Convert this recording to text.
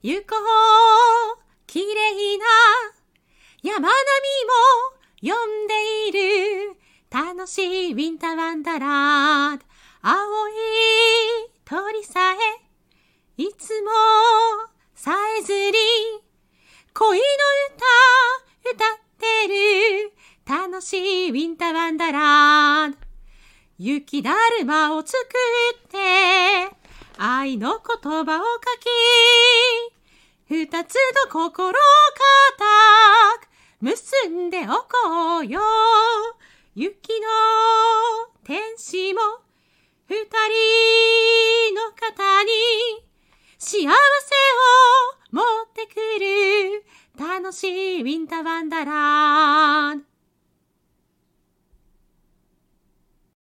行こう綺麗な。山並みも呼んでいる。楽しいウィンターワンダラー。青い鳥さえいつもさえずり恋の歌歌ってる。楽しいウィンターワンダラー。雪だるまを作って。愛の言葉を書き二つの心を固く結んでおこうよ。雪の天使も二人の方に幸せを持ってくる楽しいウィンターワンダーラン。